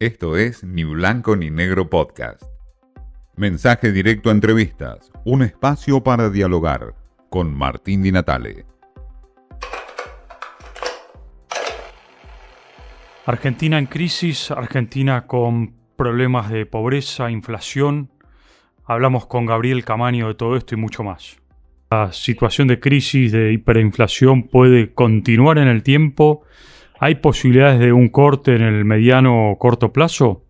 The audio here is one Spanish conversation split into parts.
Esto es Ni Blanco ni Negro Podcast. Mensaje directo a entrevistas, un espacio para dialogar con Martín Di Natale. Argentina en crisis, Argentina con problemas de pobreza, inflación. Hablamos con Gabriel Camaño de todo esto y mucho más. La situación de crisis, de hiperinflación puede continuar en el tiempo ¿Hay posibilidades de un corte en el mediano o corto plazo?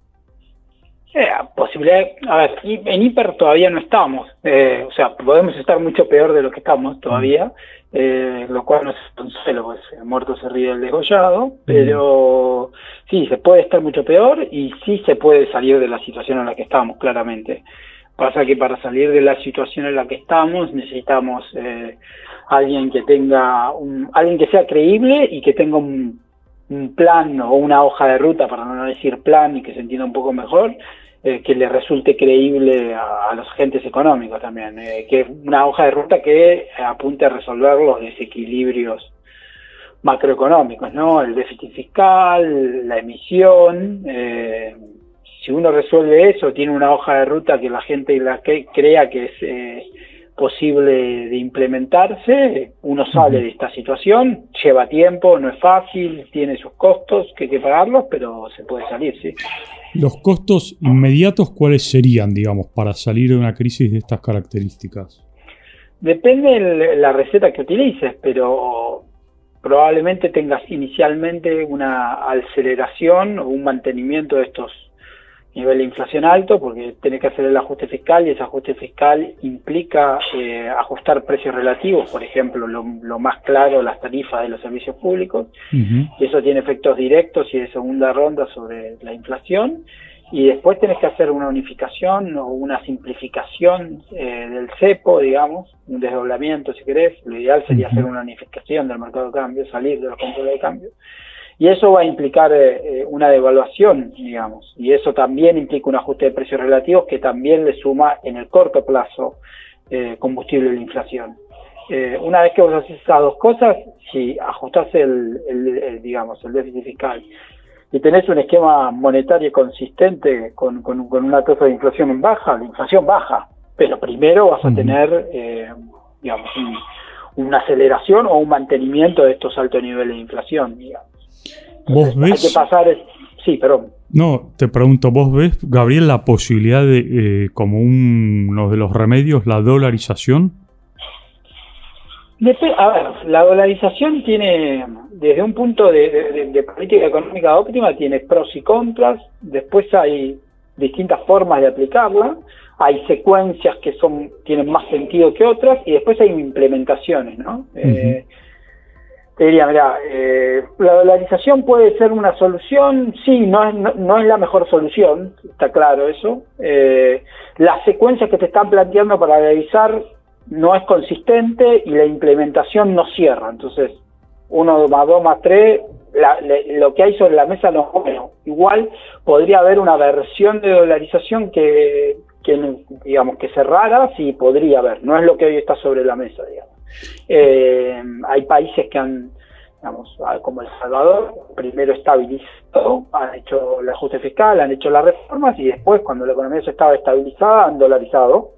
Eh, posibilidades, a ver, en hiper todavía no estamos, eh, o sea, podemos estar mucho peor de lo que estamos todavía, eh, lo cual no es un celo, pues el muerto se ríe del degollado, pero sí, se puede estar mucho peor y sí se puede salir de la situación en la que estamos, claramente. Pasa que para salir de la situación en la que estamos necesitamos eh, alguien que tenga, un, alguien que sea creíble y que tenga un un plan o una hoja de ruta, para no decir plan y que se entienda un poco mejor, eh, que le resulte creíble a, los agentes económicos también, eh, que una hoja de ruta que apunte a resolver los desequilibrios macroeconómicos, ¿no? El déficit fiscal, la emisión, eh, si uno resuelve eso, tiene una hoja de ruta que la gente la crea que es posible de implementarse, uno sale de esta situación, lleva tiempo, no es fácil, tiene sus costos que hay que pagarlos, pero se puede salir, sí. ¿Los costos inmediatos cuáles serían, digamos, para salir de una crisis de estas características? Depende de la receta que utilices, pero probablemente tengas inicialmente una aceleración o un mantenimiento de estos nivel de inflación alto porque tiene que hacer el ajuste fiscal y ese ajuste fiscal implica eh, ajustar precios relativos, por ejemplo, lo, más claro, las tarifas de los servicios públicos, y eso tiene efectos directos y de segunda ronda sobre la inflación, y después tenés que hacer una unificación o una simplificación eh, del cepo, digamos, un desdoblamiento si querés, lo ideal sería hacer una unificación del mercado de cambio, salir de los controles de cambio, y eso va a implicar eh, eh, una devaluación, digamos, y eso también implica un ajuste de precios relativos que también le suma en el corto plazo eh, combustible de la inflación. una vez que vos haces esas dos cosas, si ajustás el, digamos, el déficit fiscal y tenés un esquema monetario consistente con, con, una tasa de inflación baja, la inflación baja, pero primero vas a tener, digamos, una aceleración o un mantenimiento de estos altos niveles de inflación, digamos. ¿Vos ves? que pasar Sí, perdón. No, te pregunto, ¿vos ves, Gabriel, la posibilidad de, eh, como uno de los remedios, la dolarización? a ver, la dolarización tiene, desde un punto de, política económica óptima, tiene pros y contras, después hay distintas formas de aplicarla, hay secuencias que son tienen más sentido que otras, y después hay implementaciones, ¿no? Te diría, mira, eh, la dolarización puede ser una solución, sí, no es, no, es la mejor solución, está claro eso. Eh, la secuencia que te están planteando para dolarizar no es consistente y la implementación no cierra. Entonces, uno más dos más tres, lo que hay sobre la mesa no es bueno. Igual podría haber una versión de dolarización que digamos, que cerrara, sí podría haber, no es lo que hoy está sobre la mesa, digamos. Eh, hay países que han, digamos, como El Salvador, primero estabilizado, han hecho el ajuste fiscal, han hecho las reformas y después, cuando la economía se estaba estabilizada, han dolarizado.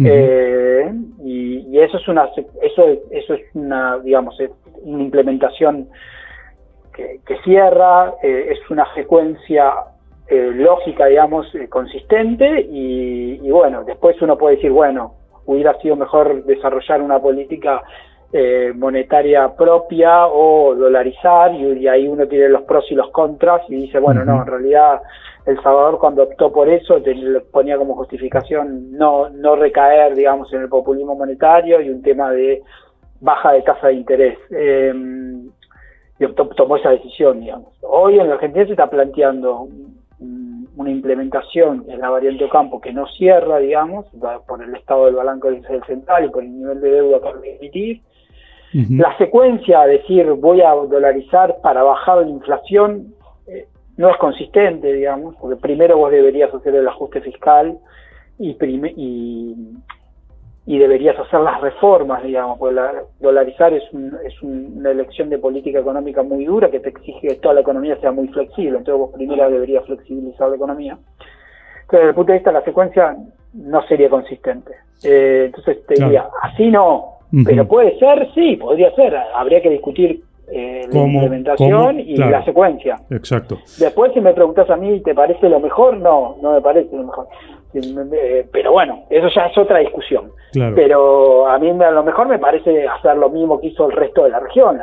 Eh, y, eso es una eso eso es una digamos una implementación que, cierra eh, es una secuencia lógica digamos consistente y, y, bueno después uno puede decir bueno hubiera sido mejor desarrollar una política eh, monetaria propia o dolarizar y, ahí uno tiene los pros y los contras y dice, bueno, no, en realidad El Salvador cuando optó por eso ponía como justificación no, no recaer, digamos, en el populismo monetario y un tema de baja de tasa de interés. Em, y tomó esa decisión, digamos. Hoy en la Argentina se está planteando una implementación en la variante Ocampo que no cierra, digamos, por el estado del balance del central y por el nivel de deuda que va emitir. La secuencia, decir voy a dolarizar para bajar la inflación, eh, no es consistente, digamos, porque primero vos deberías hacer el ajuste fiscal y, y, y deberías hacer las reformas, digamos, porque la, dolarizar es, es una elección de política económica muy dura que te exige que toda la economía sea muy flexible, entonces vos primero deberías flexibilizar la economía. Entonces, desde el punto de vista de la secuencia, no sería consistente. Eh, entonces te diría, así no, pero puede ser, sí, podría ser, habría que discutir eh, la implementación y la secuencia. Exacto. Después, si me preguntas a mí, ¿te parece lo mejor? No, no me parece lo mejor. Eh, pero bueno, eso ya es otra discusión. Pero a mí a lo mejor me parece hacer lo mismo que hizo el resto de la región,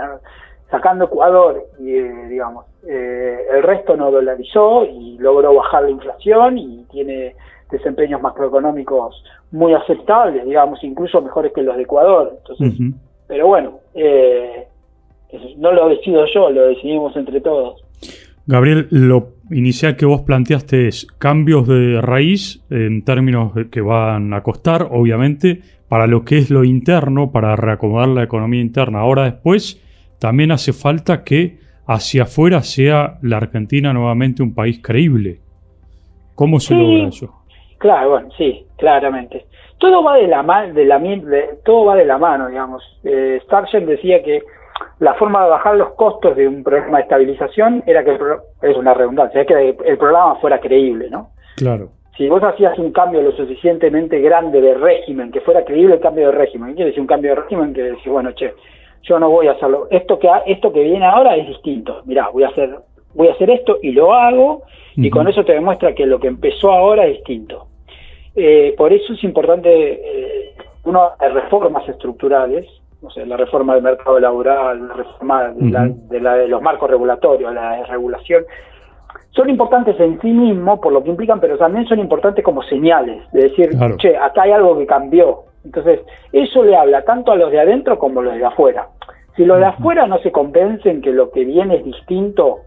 sacando Ecuador, y, eh, digamos, eh, el resto no dolarizó y logró bajar la inflación y tiene desempeños macroeconómicos muy aceptables, digamos, incluso mejores que los de Ecuador. Entonces, pero bueno, no lo decido yo, lo decidimos entre todos. Gabriel, lo inicial que vos planteaste es cambios de raíz en términos que van a costar, obviamente, para lo que es lo interno, para reacomodar la economía interna. Ahora después, también hace falta que hacia afuera sea la Argentina nuevamente un país creíble. ¿Cómo se logra eso? Claro, bueno, sí, claramente. Todo va de la, de la, de, todo va de la mano, digamos. Eh, decía que la forma de bajar los costos de un programa de estabilización era que, es una redundancia, es que el programa fuera creíble, ¿no? Claro. Si vos hacías un cambio lo suficientemente grande de régimen, que fuera creíble el cambio de régimen, ¿qué quiere decir un cambio de régimen? Que decir, bueno, che, yo no voy a hacerlo, esto que, esto que viene ahora es distinto, mirá, voy a hacer, voy a hacer esto y lo hago, y con eso te demuestra que lo que empezó ahora es distinto. Eh, por eso es importante, eh, uno reformas estructurales, no sé, la reforma del mercado laboral, la reforma de, la, de, los marcos regulatorios, la regulación, son importantes en sí mismos por lo que implican, pero también son importantes como señales, de decir, che, acá hay algo que cambió. Entonces, eso le habla tanto a los de adentro como a los de afuera. Si los de afuera no se convencen que lo que viene es distinto,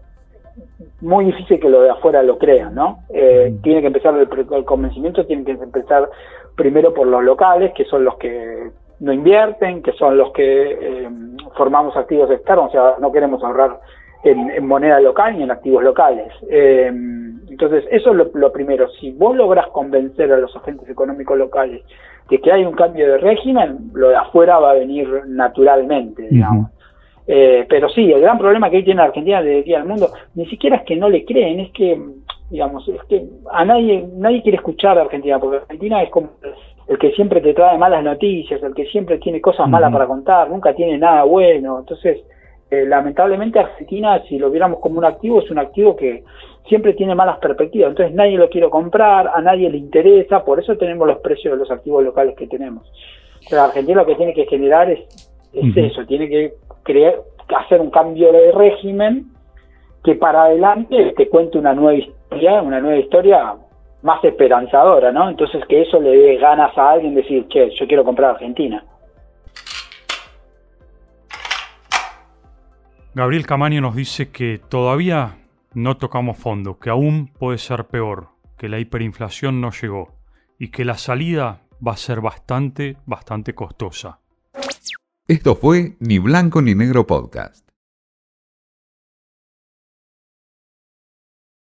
muy difícil que los de afuera lo crean, ¿no? Eh, tiene que empezar el, el, convencimiento, tiene que empezar primero por los locales, que son los que no invierten, que son los que eh, formamos activos externos, o sea, no queremos ahorrar en, moneda local ni en activos locales. Eh, entonces, eso es lo, primero. Si vos logras convencer a los agentes económicos locales de que hay un cambio de régimen, lo de afuera va a venir naturalmente, digamos. Eh, pero sí, el gran problema que hoy tiene Argentina de aquí al mundo, ni siquiera es que no le creen, es que, digamos, es que a nadie, nadie quiere escuchar a Argentina, porque Argentina es como el que siempre te trae malas noticias, el que siempre tiene cosas malas para contar, nunca tiene nada bueno. Entonces, eh, lamentablemente Argentina, si lo viéramos como un activo, es un activo que siempre tiene malas perspectivas. Entonces nadie lo quiere comprar, a nadie le interesa, por eso tenemos los precios de los activos locales que tenemos. Pero Argentina lo que tiene que generar es, eso, tiene que crear, hacer un cambio de régimen que para adelante te cuente una nueva historia, una nueva historia más esperanzadora, ¿no? Entonces que eso le dé ganas a alguien decir, che, yo quiero comprar Argentina. Gabriel Camaño nos dice que todavía no tocamos fondo, que aún puede ser peor, que la hiperinflación no llegó y que la salida va a ser bastante, bastante costosa. Esto fue Ni Blanco ni Negro Podcast.